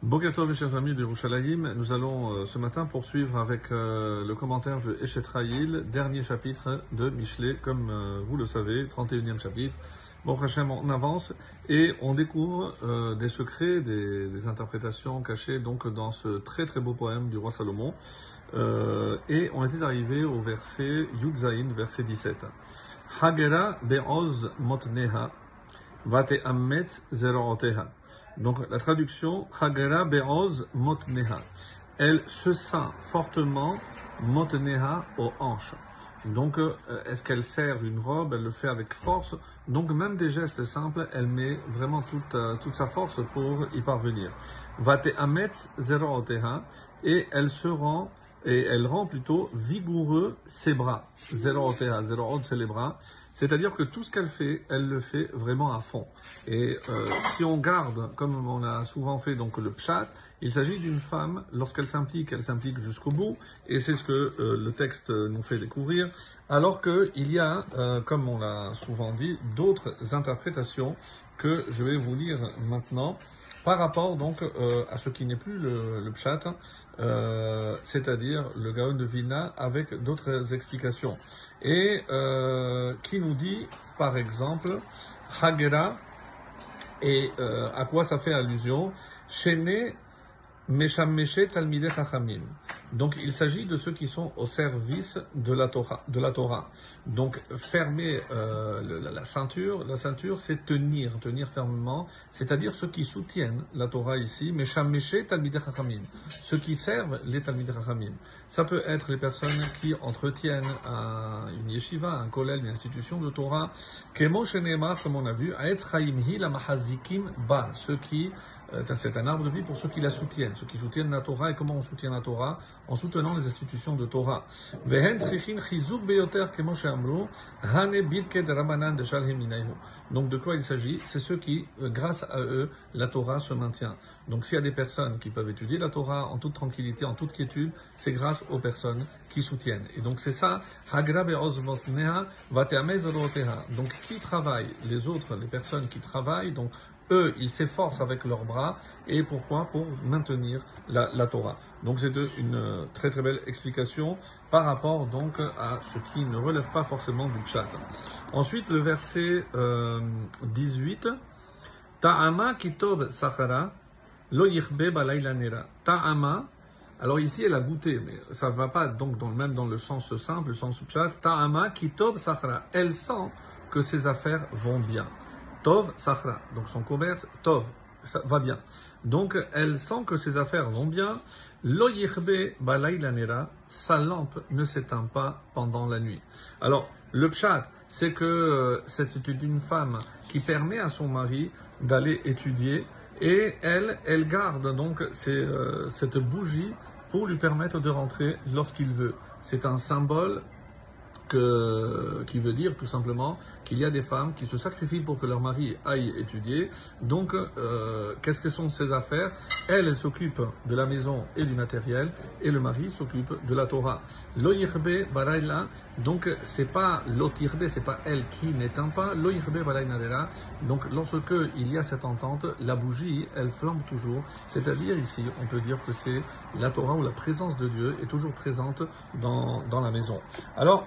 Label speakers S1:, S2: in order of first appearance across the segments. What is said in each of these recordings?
S1: Bogato, mes chers amis de Yerushalayim, nous allons euh, ce matin poursuivre avec euh, le commentaire de Eshet Raïl, dernier chapitre de Michelet, comme euh, vous le savez, 31e chapitre. Bon, Hachem, on avance et on découvre des secrets, des, des interprétations cachées donc dans ce très très beau poème du roi Salomon. Et on était arrivé au verset Yud Zayin, verset 17. Hagera be'oz motneha, vate ammetz zeroteha. Donc la traduction, Chagera Be'oz Motneha. Elle se sent fortement Motneha aux hanches. Donc, euh, est-ce qu'elle serre une robe? Elle le fait avec force. Donc, même des gestes simples, elle met vraiment toute, euh, toute sa force pour y parvenir. Vate Ametz Zeroteha. Et elle se rend, et elle rend plutôt vigoureux ses bras. Zeroteha. Zerot, c'est les bras. C'est-à-dire que tout ce qu'elle fait, elle le fait vraiment à fond. Et euh, si on garde, comme on a souvent fait donc le pshat, il s'agit d'une femme, lorsqu'elle s'implique, elle s'implique jusqu'au bout, et c'est ce que euh, le texte nous fait découvrir, alors qu'il y a, euh, comme on l'a souvent dit, d'autres interprétations que je vais vous lire maintenant par rapport donc euh, à ce qui n'est plus le, le pshat, euh, c'est-à-dire le Gaon de Vilna avec d'autres explications. Et euh, qui nous dit, par exemple, Hagera, et à quoi ça fait allusion Shene. Donc il s'agit de ceux qui sont au service de la Torah. Donc fermer euh, la, ceinture, la ceinture c'est tenir, tenir fermement, c'est-à-dire ceux qui soutiennent la Torah ici, ceux qui servent les Chachamim. Ça peut être les personnes qui entretiennent un- une yeshiva, un kollel, une institution de Torah, comme on a vu, ceux qui euh, c'est un arbre de vie pour ceux qui la soutiennent, ceux qui soutiennent la Torah. Et comment on soutient la Torah En soutenant les institutions de Torah. Donc de quoi il s'agit? C'est ceux qui, euh, grâce à eux, la Torah se maintient. Donc s'il y a des personnes qui peuvent étudier la Torah en toute tranquillité, en toute quiétude, c'est grâce aux personnes qui soutiennent. Et donc c'est ça. Donc qui travaille Les autres, les personnes qui travaillent, donc eux, ils s'efforcent avec leurs bras. Et pourquoi? Pour maintenir la, la Torah. Donc c'est une euh, très très belle explication par rapport donc à ce qui ne relève pas forcément du chat. Ensuite, le verset euh, 18. Ta'ama kitob sachara lo nera. Ta'ama, alors ici elle a goûté, mais ça ne va pas donc dans, même dans le sens simple, le sens chat. Ta'ama kitob sachara. Elle sent que ses affaires vont bien. Tov sachra, donc son commerce, Tov, ça va bien. Donc elle sent que ses affaires vont bien. Lo yichbe balayla nera. Sa lampe ne s'éteint pas pendant la nuit. Alors, le pshat, c'est que euh, c'est une femme qui permet à son mari d'aller étudier et elle, elle garde donc euh, cette bougie pour lui permettre de rentrer lorsqu'il veut. C'est un symbole que, qui veut dire tout simplement qu'il y a des femmes qui se sacrifient pour que leur mari aille étudier. Donc, euh, qu'est-ce que sont ces affaires? Elle, elle s'occupe de la maison et du matériel, et le mari s'occupe de la Torah. Lo yirbe barayla, donc c'est pas l'otirbe, c'est pas elle qui n'éteint pas. Lo yirbe barayla Donc, lorsque il y a cette entente, la bougie, elle flambe toujours. C'est-à-dire ici, on peut dire que c'est la Torah ou la présence de Dieu est toujours présente dans, dans la maison. Alors,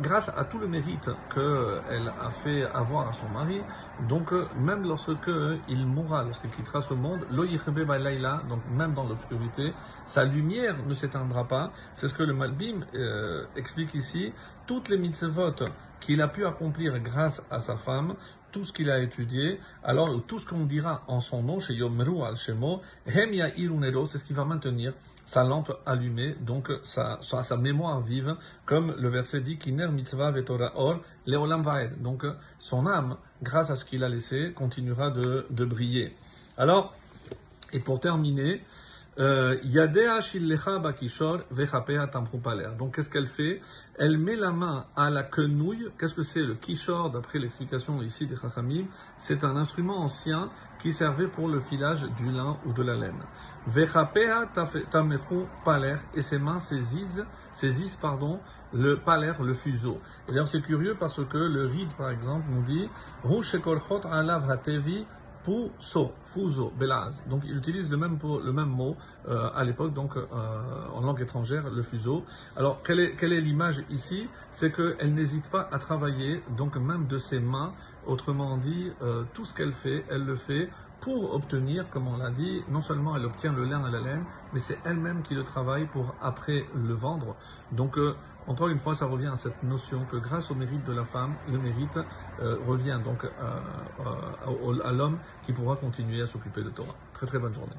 S1: grâce à tout le mérite qu'elle a fait avoir à son mari, donc euh, même lorsque il mourra, lorsqu'il quittera ce monde, donc même dans l'obscurité, sa lumière ne s'éteindra pas. C'est ce que le Malbim euh, explique ici. Toutes les mitzvot qu'il a pu accomplir grâce à sa femme, tout ce qu'il a étudié, alors tout ce qu'on dira en son nom, chez Yomru al Shemo, Hem Irunero, c'est ce qui va maintenir sa lampe allumée, donc sa, sa, sa mémoire vive, comme le verset dit, Kiner mitzvah vetora or, leolam vaed. Donc son âme, grâce à ce qu'il a laissé, continuera de, de briller. Alors, et pour terminer, Euh. Donc qu'est-ce qu'elle fait? Elle met la main à la quenouille. Qu'est-ce que c'est le kishor? D'après l'explication ici des Chachamim C'est un instrument ancien qui servait pour le filage du lin ou de la laine. Et ses mains saisissent, saisissent pardon, le paler, le fuseau. Et d'ailleurs c'est curieux parce que le ride par exemple nous dit Fuso, fuso, belaz. Donc il utilise le même, le même mot euh, à l'époque, donc euh, en langue étrangère, le fuseau. Alors quelle est, quelle est l'image ici? C'est qu'elle n'hésite pas à travailler, donc même de ses mains. Autrement dit, euh, tout ce qu'elle fait, elle le fait pour obtenir, comme on l'a dit, non seulement elle obtient le lin à la laine, mais c'est elle-même qui le travaille pour après le vendre. Donc encore une fois, ça revient à cette notion que grâce au mérite de la femme, le mérite euh, revient donc euh, euh, à l'homme qui pourra continuer à s'occuper de Torah. Très très bonne journée.